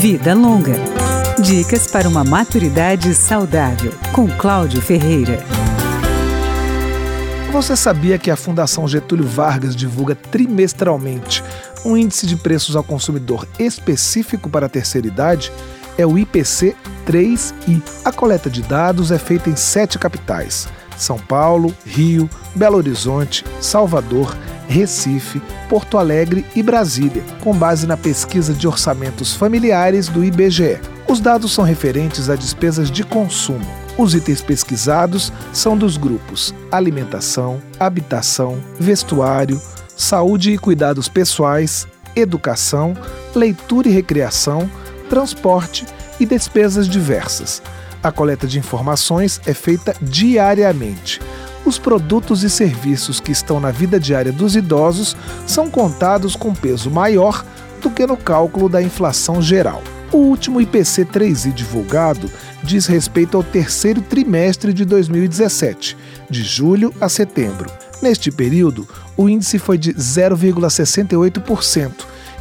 Vida Longa. Dicas para uma maturidade saudável, com Cláudio Ferreira. Você sabia que a Fundação Getúlio Vargas divulga trimestralmente um índice de preços ao consumidor específico para a terceira idade? É o IPC 3I. A coleta de dados é feita em sete capitais: São Paulo, Rio, Belo Horizonte, Salvador, Recife, Porto Alegre e Brasília, com base na pesquisa de orçamentos familiares do IBGE. Os dados são referentes a despesas de consumo. Os itens pesquisados são dos grupos alimentação, habitação, vestuário, saúde e cuidados pessoais, educação, leitura e recreação, transporte e despesas diversas. A coleta de informações é feita diariamente os produtos e serviços que estão na vida diária dos idosos são contados com peso maior do que no cálculo da inflação geral. O último IPC 3i divulgado diz respeito ao terceiro trimestre de 2017, de julho a setembro. Neste período, o índice foi de 0,68%,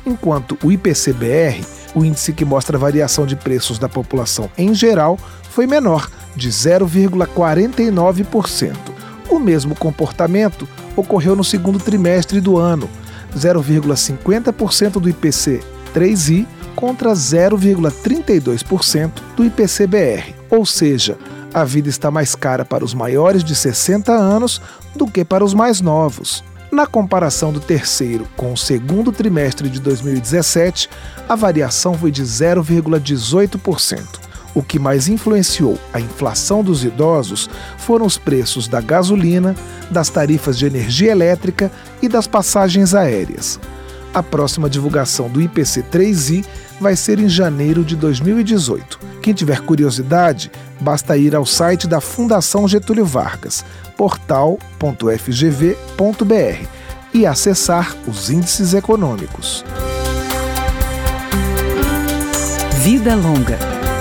enquanto o IPC-BR, o índice que mostra a variação de preços da população em geral, foi menor, de 0,49%. O mesmo comportamento ocorreu no segundo trimestre do ano, 0,50% do IPC 3i contra 0,32% do IPC-BR. Ou seja, a vida está mais cara para os maiores de 60 anos do que para os mais novos. Na comparação do terceiro com o segundo trimestre de 2017, a variação foi de 0,18%. O que mais influenciou a inflação dos idosos foram os preços da gasolina, das tarifas de energia elétrica e das passagens aéreas. A próxima divulgação do IPC 3i vai ser em janeiro de 2018. Quem tiver curiosidade, basta ir ao site da Fundação Getúlio Vargas, portal.fgv.br, e acessar os índices econômicos. Vida Longa